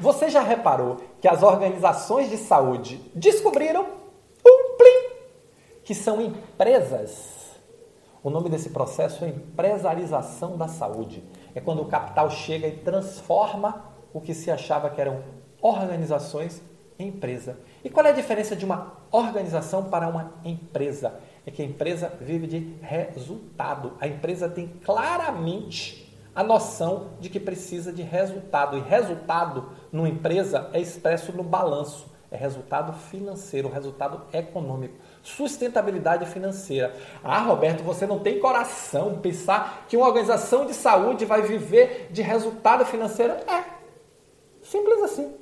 Você já reparou que as organizações de saúde descobriram um plim, que são empresas? O nome desse processo é empresarização da saúde. É quando o capital chega e transforma o que se achava que eram organizações em empresa. E qual é a diferença de uma organização para uma empresa? É que a empresa vive de resultado. A empresa tem claramente a noção de que precisa de resultado. E resultado numa empresa é expresso no balanço, é resultado financeiro, resultado econômico, sustentabilidade financeira. Ah, Roberto, você não tem coração pensar que uma organização de saúde vai viver de resultado financeiro? É. Simples assim.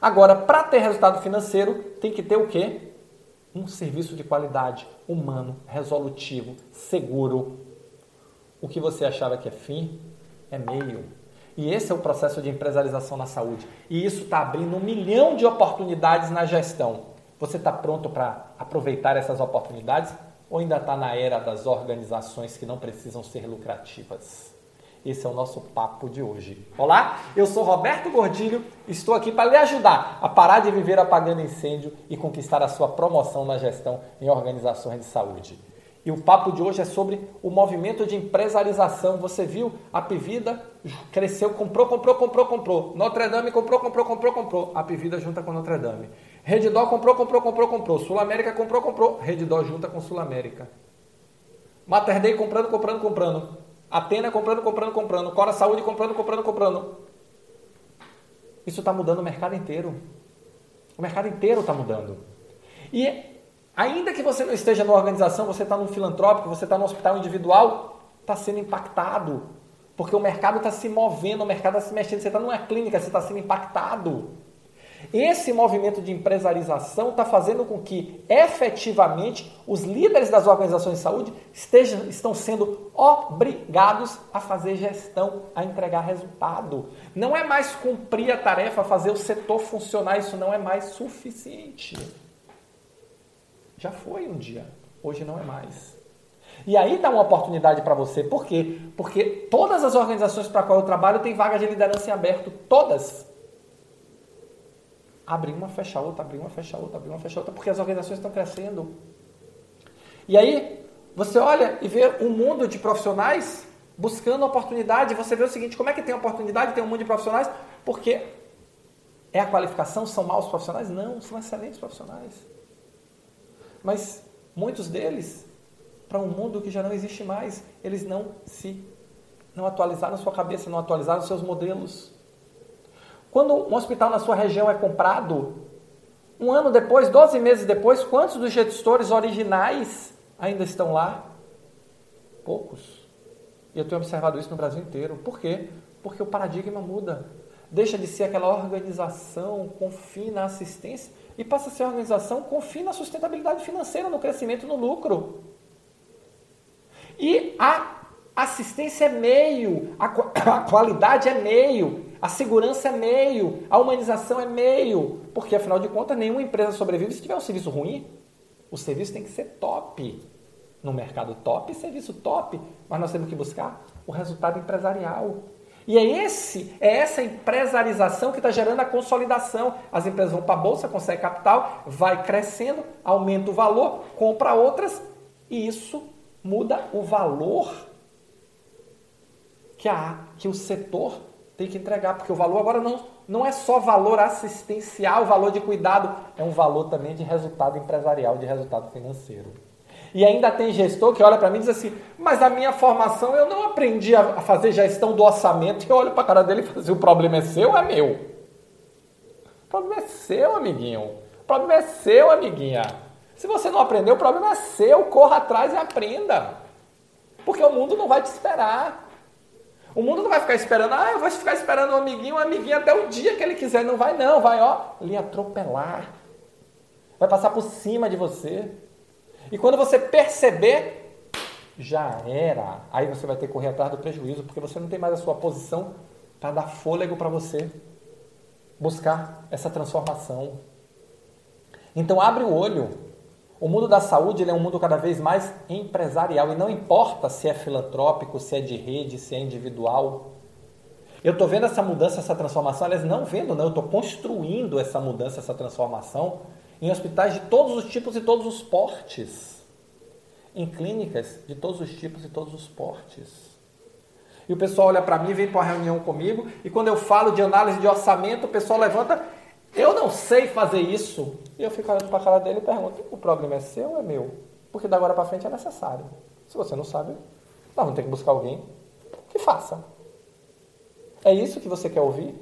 Agora, para ter resultado financeiro, tem que ter o quê? Um serviço de qualidade, humano, resolutivo, seguro. O que você achava que é fim, é meio. E esse é o processo de empresarização na saúde. E isso está abrindo um milhão de oportunidades na gestão. Você está pronto para aproveitar essas oportunidades ou ainda está na era das organizações que não precisam ser lucrativas? Esse é o nosso papo de hoje. Olá, eu sou Roberto Gordilho, estou aqui para lhe ajudar a parar de viver apagando incêndio e conquistar a sua promoção na gestão em organizações de saúde. E o papo de hoje é sobre o movimento de empresarização. Você viu? A Pivida cresceu, comprou, comprou, comprou, comprou. Notre Dame comprou, comprou, comprou, comprou. A Pivida junta com Notre Dame. Redidó comprou, comprou, comprou, comprou. Sul América comprou, comprou. Redidó junta com Sul América. Mater Dei comprando, comprando, comprando. Atena comprando, comprando, comprando. Cora Saúde comprando, comprando, comprando. Isso está mudando o mercado inteiro. O mercado inteiro está mudando. E Ainda que você não esteja numa organização, você está num filantrópico, você está no hospital individual, está sendo impactado. Porque o mercado está se movendo, o mercado está se mexendo. Você está numa clínica, você está sendo impactado. Esse movimento de empresarização está fazendo com que, efetivamente, os líderes das organizações de saúde estejam, estão sendo obrigados a fazer gestão, a entregar resultado. Não é mais cumprir a tarefa, fazer o setor funcionar, isso não é mais suficiente. Já foi um dia, hoje não é mais. E aí dá uma oportunidade para você. Por quê? Porque todas as organizações para qual eu trabalho têm vaga de liderança em aberto. Todas. Abrir uma, fecha outra, abrir uma, fecha outra, abrir uma, fecha outra, porque as organizações estão crescendo. E aí, você olha e vê um mundo de profissionais buscando oportunidade. Você vê o seguinte: como é que tem oportunidade? Tem um mundo de profissionais porque é a qualificação? São maus profissionais? Não, são excelentes profissionais. Mas muitos deles, para um mundo que já não existe mais, eles não se não atualizaram sua cabeça, não atualizaram seus modelos. Quando um hospital na sua região é comprado, um ano depois, 12 meses depois, quantos dos gestores originais ainda estão lá? Poucos. E eu tenho observado isso no Brasil inteiro. Por quê? Porque o paradigma muda. Deixa de ser aquela organização com fim na assistência e passa a ser uma organização com fim na sustentabilidade financeira, no crescimento, no lucro. E a assistência é meio, a, a qualidade é meio, a segurança é meio, a humanização é meio, porque afinal de contas nenhuma empresa sobrevive se tiver um serviço ruim. O serviço tem que ser top. No mercado top, serviço top, mas nós temos que buscar o resultado empresarial. E é esse, é essa empresarização que está gerando a consolidação. As empresas vão para a bolsa, conseguem capital, vai crescendo, aumenta o valor, compra outras e isso muda o valor que a que o setor tem que entregar, porque o valor agora não, não é só valor assistencial, valor de cuidado, é um valor também de resultado empresarial, de resultado financeiro. E ainda tem gestor que olha para mim e diz assim: Mas a minha formação eu não aprendi a fazer gestão do orçamento. E eu olho para a cara dele e falo assim: O problema é seu é meu? O problema é seu, amiguinho. O problema é seu, amiguinha. Se você não aprendeu, o problema é seu. Corra atrás e aprenda. Porque o mundo não vai te esperar. O mundo não vai ficar esperando, ah, eu vou ficar esperando um amiguinho, um amiguinho até o dia que ele quiser. Não vai, não. Vai, ó, lhe atropelar. Vai passar por cima de você. E quando você perceber, já era. Aí você vai ter que correr atrás do prejuízo, porque você não tem mais a sua posição para dar fôlego para você buscar essa transformação. Então abre o olho. O mundo da saúde é um mundo cada vez mais empresarial e não importa se é filantrópico, se é de rede, se é individual. Eu estou vendo essa mudança, essa transformação, aliás, não vendo, não, eu estou construindo essa mudança, essa transformação em hospitais de todos os tipos e todos os portes, em clínicas de todos os tipos e todos os portes. E o pessoal olha para mim, vem para uma reunião comigo, e quando eu falo de análise de orçamento, o pessoal levanta, eu não sei fazer isso. E eu fico olhando para a cara dele e pergunto: o problema é seu ou é meu? Porque da agora para frente é necessário. Se você não sabe, nós vamos ter que buscar alguém que faça. É isso que você quer ouvir?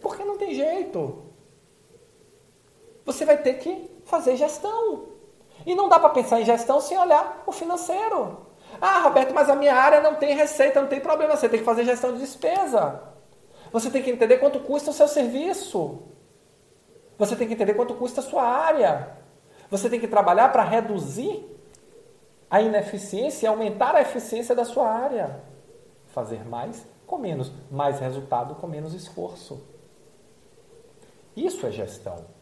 Porque não tem jeito. Você vai ter que fazer gestão. E não dá para pensar em gestão sem olhar o financeiro. Ah, Roberto, mas a minha área não tem receita, não tem problema. Você tem que fazer gestão de despesa. Você tem que entender quanto custa o seu serviço. Você tem que entender quanto custa a sua área. Você tem que trabalhar para reduzir a ineficiência e aumentar a eficiência da sua área. Fazer mais com menos, mais resultado com menos esforço. Isso é gestão.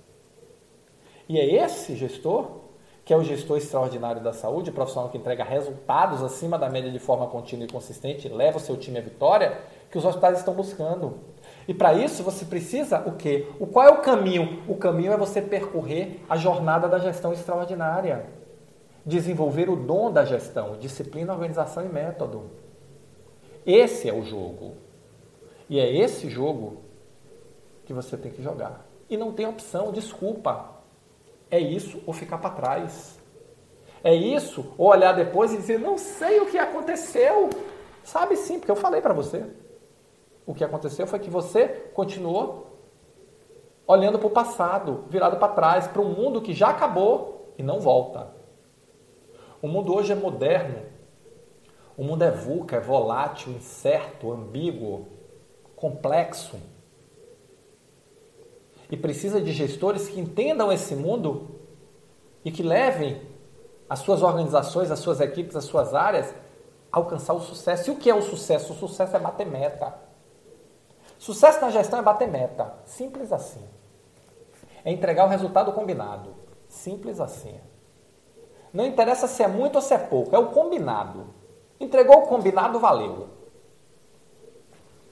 E é esse gestor, que é o gestor extraordinário da saúde, profissional que entrega resultados acima da média de forma contínua e consistente, leva o seu time à vitória, que os hospitais estão buscando. E para isso você precisa o quê? O qual é o caminho? O caminho é você percorrer a jornada da gestão extraordinária. Desenvolver o dom da gestão, disciplina, organização e método. Esse é o jogo. E é esse jogo que você tem que jogar. E não tem opção, desculpa. É isso ou ficar para trás. É isso ou olhar depois e dizer, não sei o que aconteceu. Sabe sim, porque eu falei para você. O que aconteceu foi que você continuou olhando para o passado, virado para trás, para um mundo que já acabou e não volta. O mundo hoje é moderno, o mundo é vulca, é volátil, incerto, ambíguo, complexo. E precisa de gestores que entendam esse mundo e que levem as suas organizações, as suas equipes, as suas áreas a alcançar o sucesso. E o que é o sucesso? O sucesso é bater meta. Sucesso na gestão é bater meta. Simples assim. É entregar o resultado combinado. Simples assim. Não interessa se é muito ou se é pouco, é o combinado. Entregou o combinado, valeu.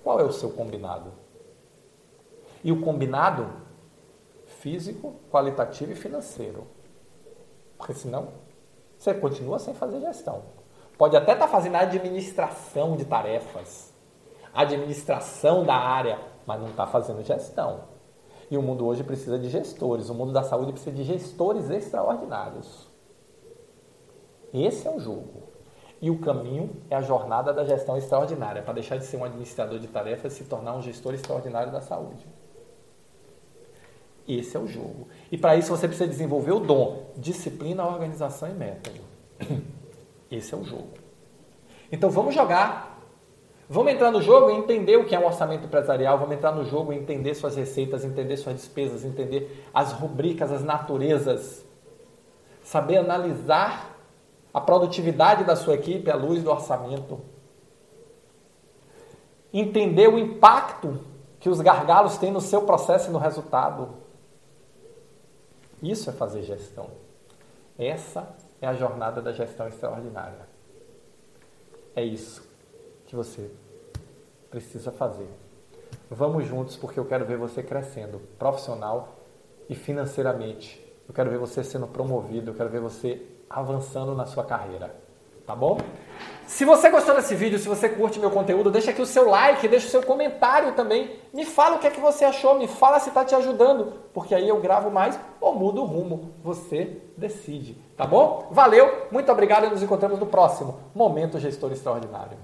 Qual é o seu combinado? E o combinado físico, qualitativo e financeiro. Porque senão você continua sem fazer gestão. Pode até estar tá fazendo administração de tarefas, administração da área, mas não está fazendo gestão. E o mundo hoje precisa de gestores, o mundo da saúde precisa de gestores extraordinários. Esse é o jogo. E o caminho é a jornada da gestão extraordinária, para deixar de ser um administrador de tarefas e se tornar um gestor extraordinário da saúde. Esse é o jogo. E para isso você precisa desenvolver o dom, disciplina, organização e método. Esse é o jogo. Então vamos jogar. Vamos entrar no jogo e entender o que é um orçamento empresarial, vamos entrar no jogo e entender suas receitas, entender suas despesas, entender as rubricas, as naturezas, saber analisar a produtividade da sua equipe à luz do orçamento. Entender o impacto que os gargalos têm no seu processo e no resultado. Isso é fazer gestão. Essa é a jornada da gestão extraordinária. É isso que você precisa fazer. Vamos juntos porque eu quero ver você crescendo profissional e financeiramente. Eu quero ver você sendo promovido, eu quero ver você avançando na sua carreira. Tá bom? Se você gostou desse vídeo, se você curte meu conteúdo, deixa aqui o seu like, deixa o seu comentário também. Me fala o que é que você achou, me fala se está te ajudando, porque aí eu gravo mais ou mudo o rumo. Você decide, tá bom? Valeu, muito obrigado e nos encontramos no próximo Momento Gestor Extraordinário.